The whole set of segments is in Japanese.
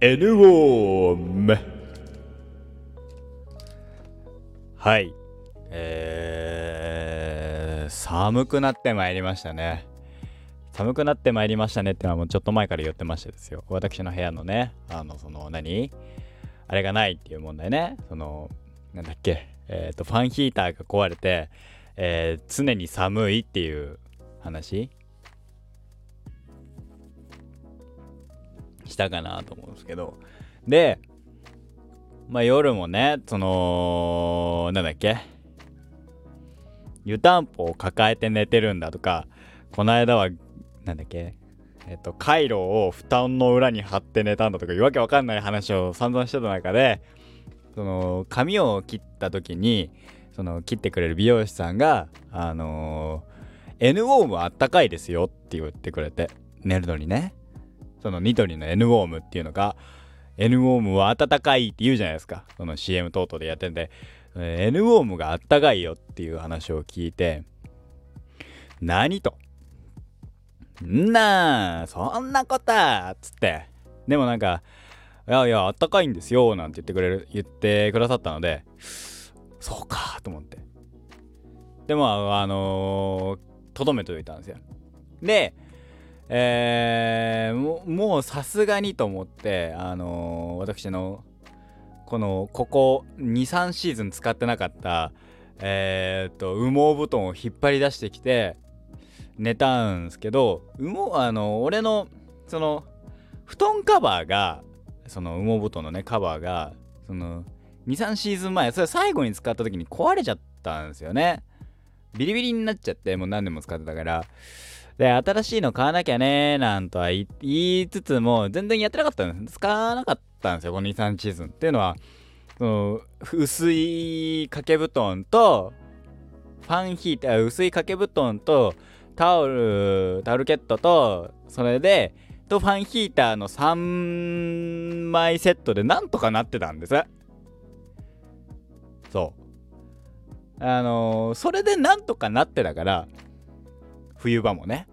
N ウォームはい。えー、寒くなってまいりましたね。寒くなってまいりましたねってのはもうちょっと前から言ってましたですよ。私の部屋のねあのその何？あれがないっていう問題ね。そのなんだっけ？えっ、ー、とファンヒーターが壊れて、えー、常に寒いっていう話。したかなと思うんですけど。でまあ夜もねそのなんだっけ？湯たんぽを抱えて寝てるんだとかこの間はなんだっけ？えっと、カイロを布団の裏に貼って寝たんだとかいうわけわかんない話を散々してた中でその髪を切った時にその切ってくれる美容師さんがあのー、N ウォームあったかいですよって言ってくれて寝るのにね。そのニトリの N ウォームっていうのが N ウォームは暖かいって言うじゃないですか。その CM 等々でやってんで N ウォームがあったかいよっていう話を聞いて何と？んなそんなことっつって。でもなんかいやいやあったかいんですよなんて言ってくれる言ってくださったのでそうかと思って。でもあのと、どめておいたんですよ。でえー、もうさすがにと思ってあのー、私のこのここ23シーズン使ってなかったえー、っと羽毛布団を引っ張り出してきて寝たんですけど羽毛あの俺のその布団カバーがその羽毛布団のねカバーがその23シーズン前それ最後に使った時に壊れちゃったんですよね。ビリビリになっちゃってもう何年も使ってたから。で新しいの買わなきゃねなんとは言いつつも全然やってなかったんです。使わなかったんですよこの23シーズンっていうのは。その薄い掛け布団とファンヒーター薄い掛け布団とタオルタオルケットとそれでとファンヒーターの3枚セットでなんとかなってたんです。そう。あのー、それでなんとかなってたから冬場もね。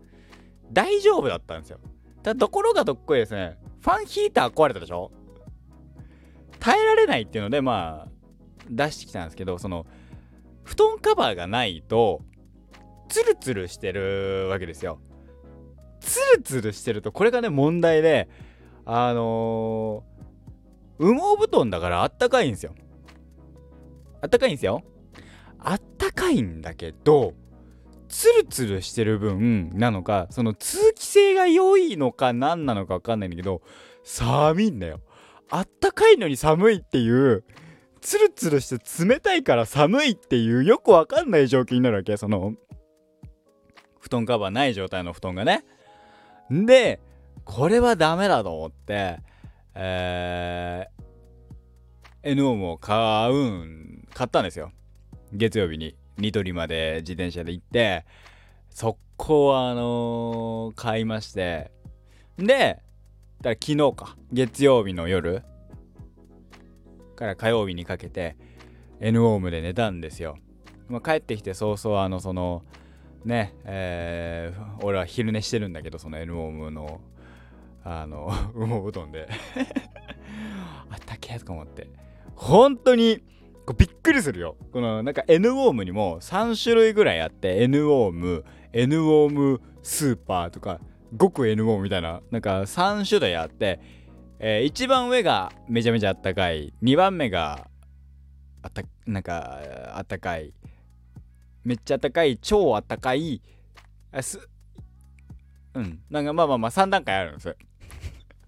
大丈夫だったんですよ。ただところがどっこいですね。ファンヒーター壊れたでしょ？耐えられないっていうのでまあ出してきたんですけどその布団カバーがないとツルツルしてるわけですよ。ツルツルしてるとこれがね問題であのー、羽毛布団だからあったかいんですよ。あったかいんですよ。あったかいんだけどツルツルしてる分なのかその通気性が良いのか何なのか分かんないんだけど寒いんだよ。あったかいのに寒いっていうツルツルして冷たいから寒いっていうよくわかんない状況になるわけ。その布団カバーない状態の布団がね。でこれはダメだと思ってえー、N オムを買うん買ったんですよ。月曜日に。ニトリまで自転車で行って速攻あのー、買いましてでだ昨日か月曜日の夜から火曜日にかけて N オームで寝たんですよ、まあ、帰ってきて早々あのそのねえー、俺は昼寝してるんだけどその N オームのあの 羽毛布団で。あったっけとか思って。本当にびっくりするよ。このなんか N ウォームにも3種類ぐらいあって N ウォーム N ウォームスーパーとか極 N ウォームみたいななんか3種類あって、えー、一番上がめちゃめちゃあったかい2番目があったなんかあったかいめっちゃあったかい超あったかいあすうんなんかまあまあまあ3段階あるんです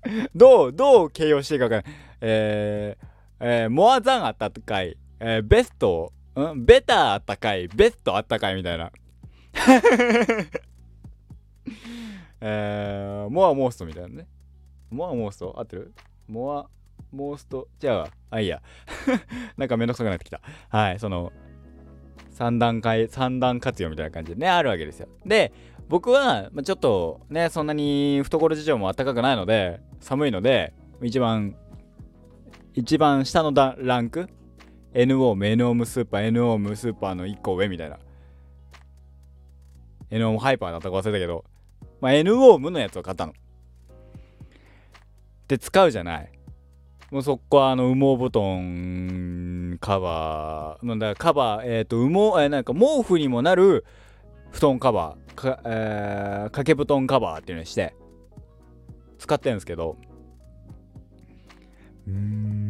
どうどう形容していいか分かんない。えー、えー、モアザンあったかい。えー、ベスト、ん？ベターあったかい、ベストあったかいみたいな。えー、モアモーストみたいなね。モアモースト？合ってる？モアモースト、違うわ。あ、いいや。なんかめんどくさくなってきた。はい、その、三段階、三段活用みたいな感じでね、あるわけですよ。で、僕は、ま、ちょっとね、そんなに懐事情も暖かくないので、寒いので、一番、一番下のランク N オーム、N オームスーパー、N オームスーパーの1個上みたいな。N オームハイパーだったか忘れたけど、まあ、N オームのやつを買ったの。で、使うじゃない。もうそこはあの羽毛布団カバーなんだカバーえっ、ー、と羽毛えー、なんか毛布にもなる布団カバーか、えー、掛け布団カバーっていうのにして使ってるんですけどうん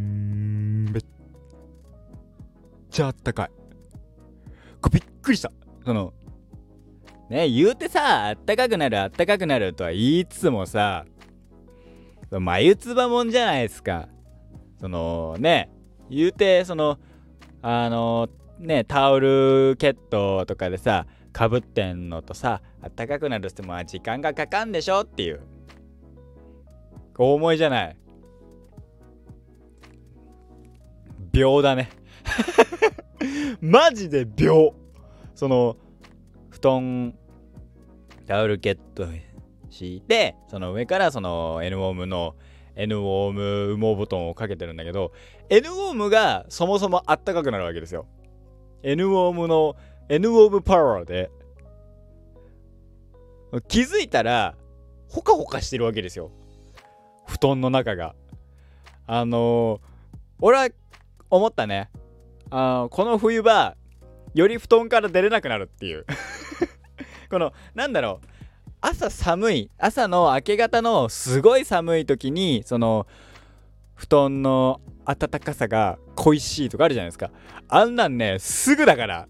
ちゃあったかい。こびっくりした。そのね言うてさあったかくなるあったかくなるとは言いつつもさ眉唾もんじゃないですか。そのね言うてそのあのねタオルケットとかでさかぶってんのとさあったかくなるっても時間がかかんでしょっていう。大思いじゃない。秒だね。マジで秒。その布団タオルケット敷いてその上からその N ウォームの N ウォーム羽毛布団をかけてるんだけど N ウォームがそもそもあったかくなるわけですよ。N ウォームの N ウォームパワーで。気づいたらほかほかしてるわけですよ。布団の中が。あのー、俺は思ったね。あこの冬場より布団から出れなくなるっていう。このなんだろう朝寒い朝の明け方のすごい寒い時にその布団の暖かさが恋しいとかあるじゃないですか。あんなんねすぐだから。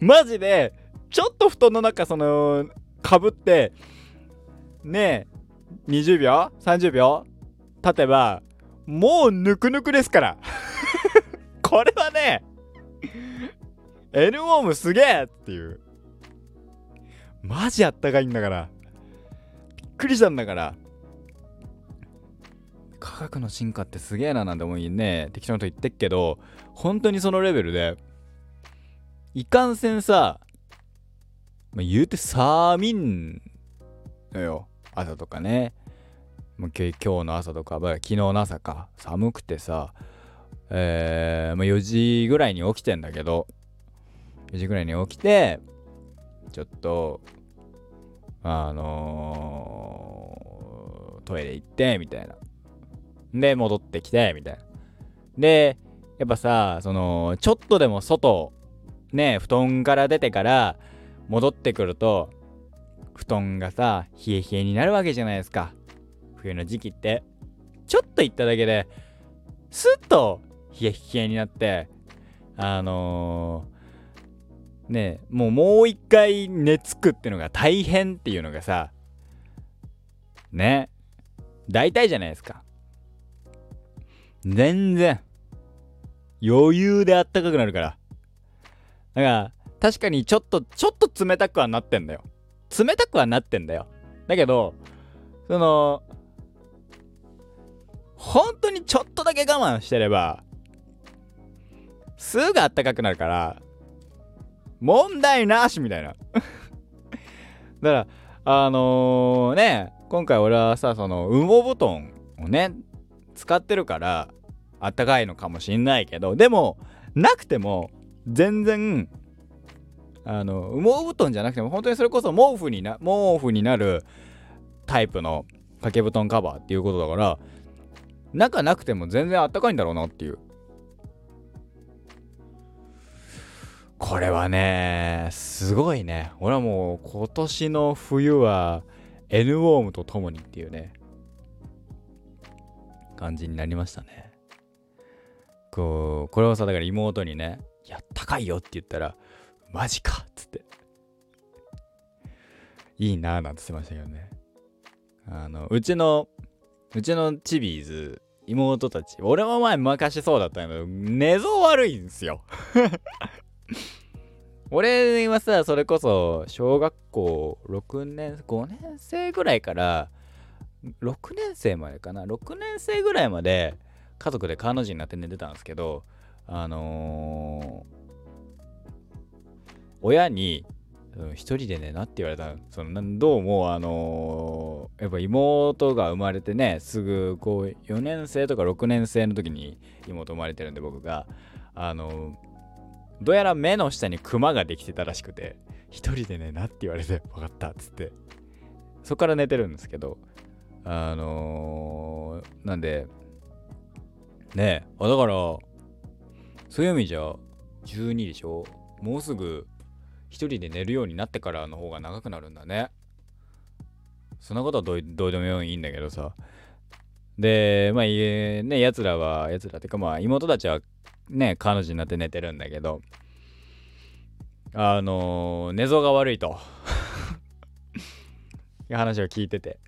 マジでちょっと布団の中そのかぶってねえ20秒30秒経てばもうぬくぬくですから。これはね N ウォームすげえっていう。マジあったかいんだから。びっくりしたんだから。科学の進化ってすげえななんて思いね適当なこと言ってっけど本当にそのレベルでいかんせんさ、まあ、言うて寒いんのよ。朝とかね。今日の朝とか昨日の朝か。寒くてさえー、まあ、4時ぐらいに起きてんだけど4時ぐらいに起きてちょっとあのー、トイレ行ってみたいな。で戻ってきてみたいな。でやっぱさそのちょっとでも外ね布団から出てから戻ってくると布団がさ冷え冷えになるわけじゃないですか。冬の時期って。ちょっと行っただけでスッと冷え冷えになってあのー、ねもうもう一回寝つくってのが大変っていうのがさね大体じゃないですか。全然。余裕であったかくなるから。だから確かにちょっとちょっと冷たくはなってんだよ。冷たくはなってんだよ。だけどその本当にちょっとだけ我慢してればすぐあったかくなるから問題なしみたいな。だからあのー、ね今回俺はさその羽毛布団をね使ってるからあったかいのかもしんないけどでもなくても全然あの羽毛布団じゃなくても本当にそれこそ毛布にな毛布になるタイプの掛け布団カバーっていうことだから中なくても全然あったかいんだろうなっていう。これはねすごいね。俺はもう今年の冬は N ウォームとともにっていうね感じになりましたね。こうこれをさだから妹にね「いや高いよ」って言ったら「マジか」っつって。いいなーなんて言ってましたけどね。あのうちのうちのチビーズ妹たち俺も前昔そうだったけど寝相悪いんですよ。俺はさそれこそ小学校6年5年生ぐらいから6年生までかな？6年生ぐらいまで家族で彼女になって寝てたんですけどあのー、親に一人で寝なって言われたそのどうもあのー、やっぱ妹が生まれてねすぐこう4年生とか6年生の時に妹生まれてるんで僕が。あの、どうやら目の下にクマができてたらしくて一人で寝なって言われて分かったっつって。そっから寝てるんですけどあのー、なんでねえあだからそういう意味じゃ12でしょ？もうすぐ一人で寝るようになってからの方が長くなるんだね。そんなことはどうどうでもいいんだけどさ。でまあねやつらはやつらってかまあ妹たちはね彼女になって寝てるんだけどあのー、寝相が悪いと。いう話を聞いてて、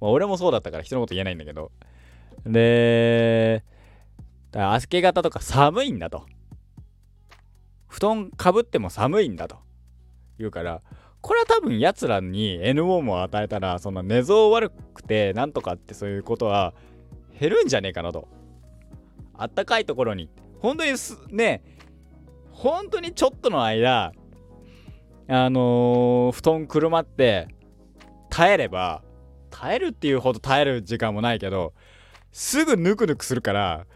まあ、俺もそうだったから人のこと言えないんだけど。で明け方とか寒いんだと。布団かぶっても寒いんだと。言うからこれは多分やつらに N ウォームを与えたらその寝相悪くてなんとかってそういうことは減るんじゃねえかなと。あったかいところに。本当にね本当にちょっとの間あのー、布団くるまって耐えれば耐えるっていうほど耐える時間もないけどすぐぬくぬくするから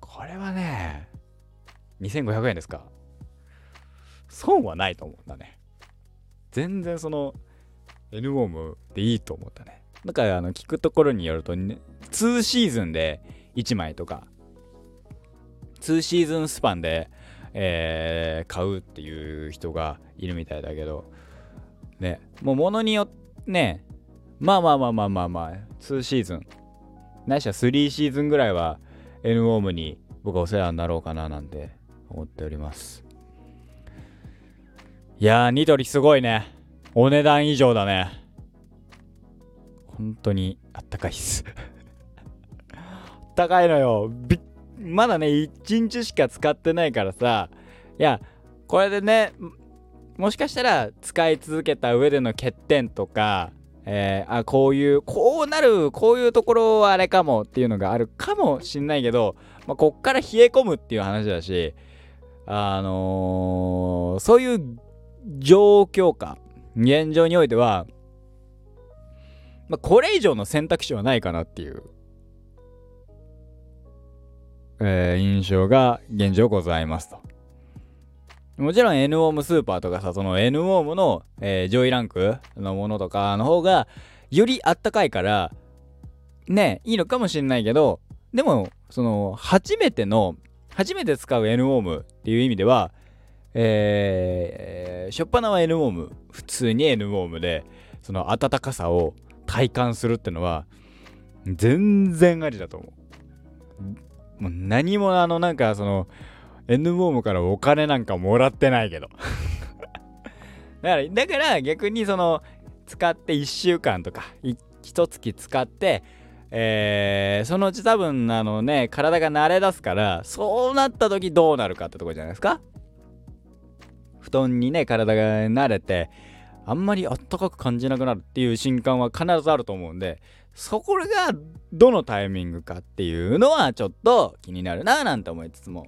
これはね2500円ですか。損はないと思うんだね。全然その N ウォームでいいと思ったね。だからあの聞くところによると、ね、2シーズンで1枚とか2シーズンスパンでえー、買うっていう人がいるみたいだけど、ね、もう物によってね、まあまあまあまあまあまあ、2シーズン、ないしは3シーズンぐらいは N ウォームに僕はお世話になろうかななんて思っております。いやー、ニトリすごいね。お値段以上だね。本当にあったかいっす あったかいのよ。びっまだね、1日しか使ってないからさ、いや、これでね、もしかしたら使い続けた上での欠点とか、えー、あ、こういう、こうなる、こういうところはあれかもっていうのがあるかもしんないけど、まあ、こっから冷え込むっていう話だし、あのー、そういう状況下、現状においては、まあ、これ以上の選択肢はないかなっていう。えー、印象が現状ございますと。もちろん N ウォームスーパーとかさ、その N ウォームの、えー、上位ランクのものとかの方が、よりあったかいから、ね、いいのかもしれないけど、でも、その、初めての、初めて使う N ウォームっていう意味では、えー、しょっぱなは N ウォーム、普通に N ウォームで、その暖かさを体感するってのは、全然ありだと思う。もう何もあのなんかその N ボームからお金なんかもらってないけど。だからだから逆にその使って1週間とか1月使ってえー、そのうち多分あのね体が慣れ出すからそうなった時どうなるかってとこじゃないですか？布団にね体が慣れてあんまりあったかく感じなくなるっていう瞬間は必ずあると思うんでそこがどのタイミングかっていうのはちょっと気になるななんて思いつつも。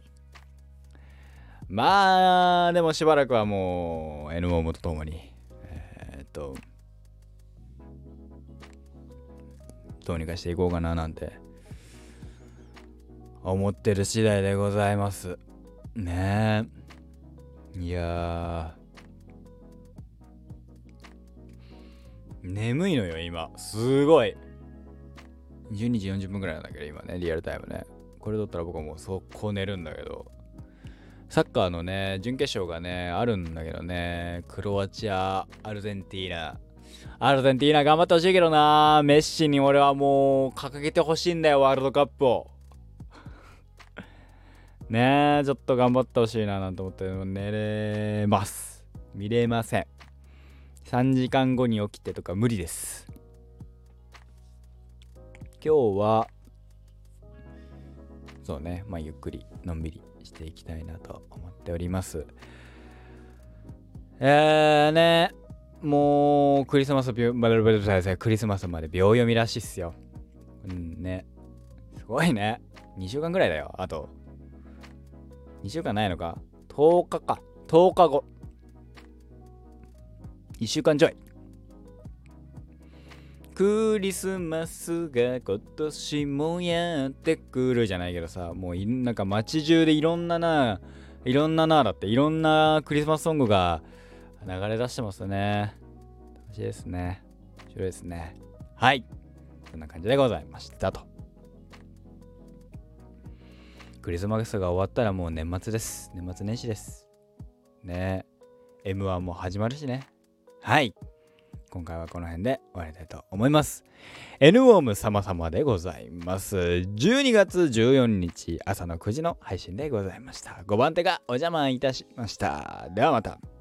まあでもしばらくはもう N モームとともにえー、っとどうにかしていこうかななんて思ってる次第でございます。ね。えいや眠いのよ今。すごい。12時40分ぐらいなんだけど、今ね、リアルタイムね。これだったら僕はもう速攻寝るんだけど、サッカーのね、準決勝がね、あるんだけどね、クロアチア、アルゼンティーナ。アルゼンティーナ頑張ってほしいけどな、メッシに俺はもう掲げてほしいんだよ、ワールドカップを。ねえ、ちょっと頑張ってほしいななんて思って寝れます。見れません。3時間後に起きてとか無理です。今日はそうねまあゆっくりのんびりしていきたいなと思っております。えーねもうクリスマスクリスマスまで秒読みらしいっすよ。うんね。すごいね。2週間ぐらいだよ。あと。2週間ないのか？10日か。10日後。1週間ちょい。クリスマスが今年もやってくるじゃないけどさもうなんか街中でいろんなないろんななだっていろんなクリスマスソングが流れ出してますね。楽しいですね。面白いですね。はい。こんな感じでございましたと。クリスマスが終わったらもう年末です。年末年始です。ね。M1 も始まるしね。はい。今回はこの辺で終わりたいと思います。N ウォーム様々でございます。12月14日朝の9時の配信でございました。5番手がお邪魔いたしました。ではまた。